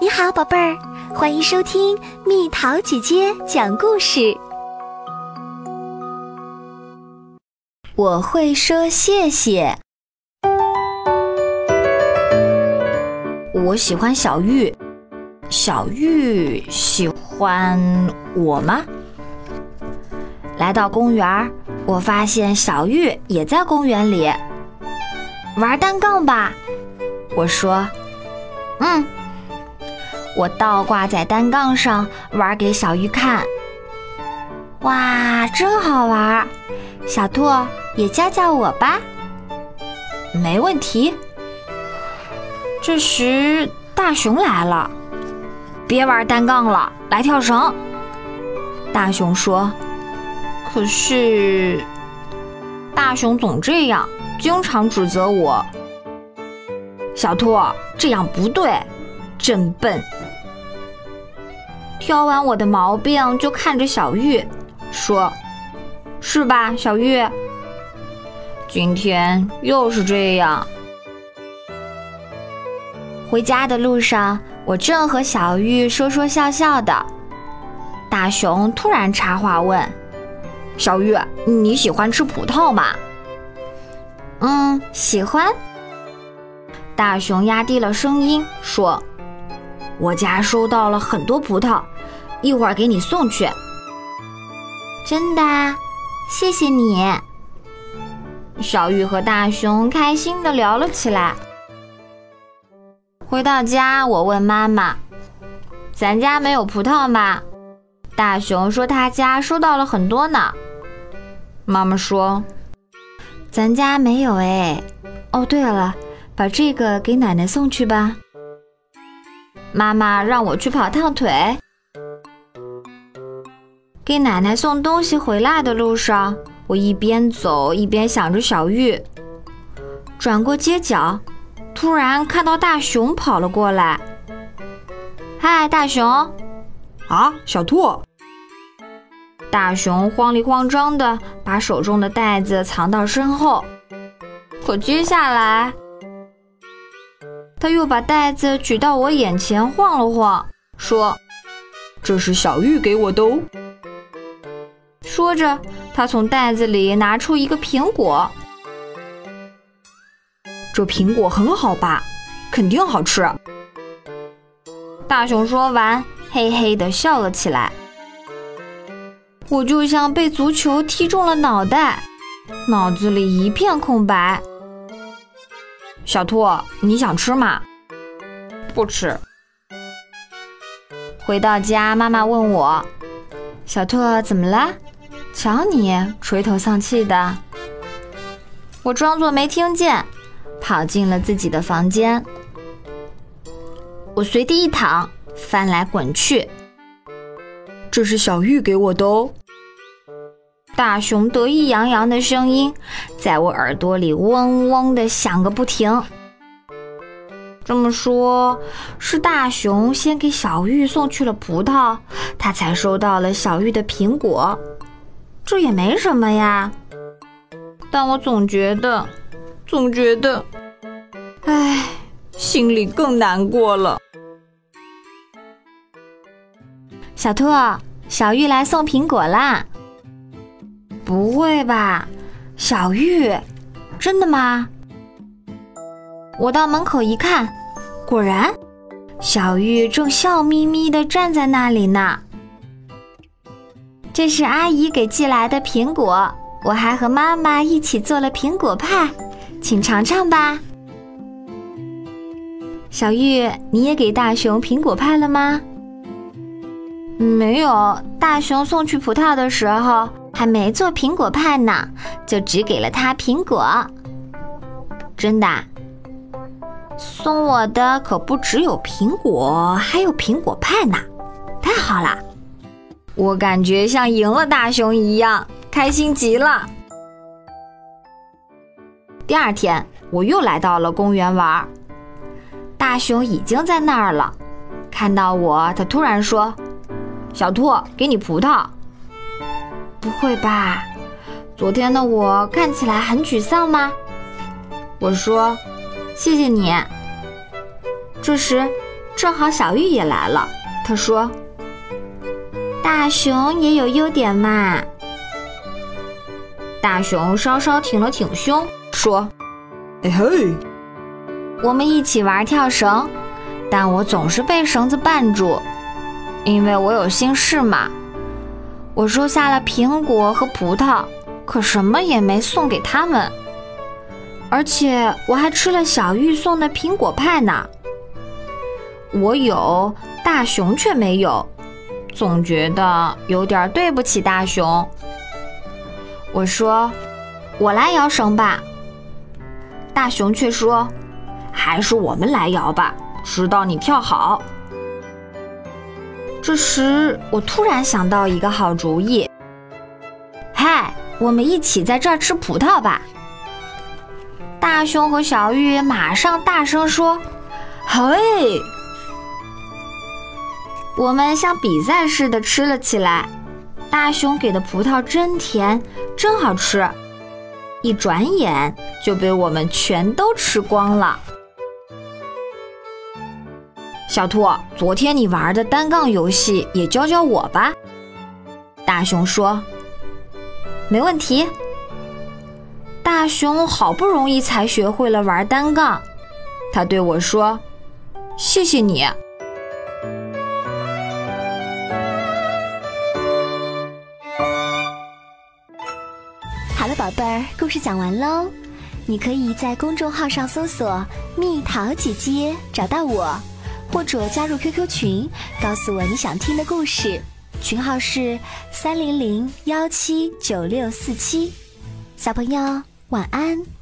你好，宝贝儿，欢迎收听蜜桃姐姐讲故事。我会说谢谢。我喜欢小玉，小玉喜欢我吗？来到公园，我发现小玉也在公园里玩单杠吧。我说：“嗯。”我倒挂在单杠上玩给小鱼看，哇，真好玩！小兔也教教我吧。没问题。这时大熊来了，别玩单杠了，来跳绳。大熊说：“可是……”大熊总这样，经常指责我。小兔这样不对，真笨。挑完我的毛病，就看着小玉说：“是吧，小玉？今天又是这样。”回家的路上，我正和小玉说说笑笑的，大熊突然插话问：“小玉，你喜欢吃葡萄吗？”“嗯，喜欢。”大熊压低了声音说。我家收到了很多葡萄，一会儿给你送去。真的，谢谢你。小玉和大熊开心的聊了起来。回到家，我问妈妈：“咱家没有葡萄吗？”大熊说他家收到了很多呢。妈妈说：“咱家没有哎。哦，对了，把这个给奶奶送去吧。”妈妈让我去跑趟腿。给奶奶送东西回来的路上，我一边走一边想着小玉。转过街角，突然看到大熊跑了过来。嗨，大熊！啊，小兔！大熊慌里慌张的把手中的袋子藏到身后，可接下来。他又把袋子举到我眼前晃了晃，说：“这是小玉给我的哦。”说着，他从袋子里拿出一个苹果。这苹果很好吧？肯定好吃。大熊说完，嘿嘿的笑了起来。我就像被足球踢中了脑袋，脑子里一片空白。小兔，你想吃吗？不吃。回到家，妈妈问我：“小兔怎么了？瞧你垂头丧气的。”我装作没听见，跑进了自己的房间。我随地一躺，翻来滚去。这是小玉给我的哦。大熊得意洋洋的声音在我耳朵里嗡嗡的响个不停。这么说，是大熊先给小玉送去了葡萄，他才收到了小玉的苹果。这也没什么呀，但我总觉得，总觉得，唉，心里更难过了。小兔，小玉来送苹果啦。不会吧，小玉，真的吗？我到门口一看，果然，小玉正笑眯眯地站在那里呢。这是阿姨给寄来的苹果，我还和妈妈一起做了苹果派，请尝尝吧。小玉，你也给大熊苹果派了吗？没有，大熊送去葡萄的时候。还没做苹果派呢，就只给了他苹果。真的，送我的可不只有苹果，还有苹果派呢。太好了，我感觉像赢了大熊一样，开心极了。第二天，我又来到了公园玩，大熊已经在那儿了。看到我，他突然说：“小兔，给你葡萄。”不会吧？昨天的我看起来很沮丧吗？我说：“谢谢你。”这时，正好小玉也来了，他说：“大熊也有优点嘛。”大熊稍稍挺了挺胸，说：“哎嘿，我们一起玩跳绳，但我总是被绳子绊住，因为我有心事嘛。我收下了苹果和葡萄，可什么也没送给他们，而且我还吃了小玉送的苹果派呢。我有，大熊却没有，总觉得有点对不起大熊。”我说：“我来摇绳吧。”大熊却说：“还是我们来摇吧，直到你跳好。”这时，我突然想到一个好主意：“嗨，我们一起在这儿吃葡萄吧！”大熊和小玉马上大声说：“嘿！”我们像比赛似的吃了起来。大熊给的葡萄真甜，真好吃，一转眼就被我们全都吃光了。小兔，昨天你玩的单杠游戏也教教我吧。大熊说：“没问题。”大熊好不容易才学会了玩单杠，他对我说：“谢谢你。”好了，宝贝儿，故事讲完喽。你可以在公众号上搜索“蜜桃姐姐”找到我，或者加入 QQ 群，告诉我你想听的故事。群号是三零零幺七九六四七。小朋友，晚安。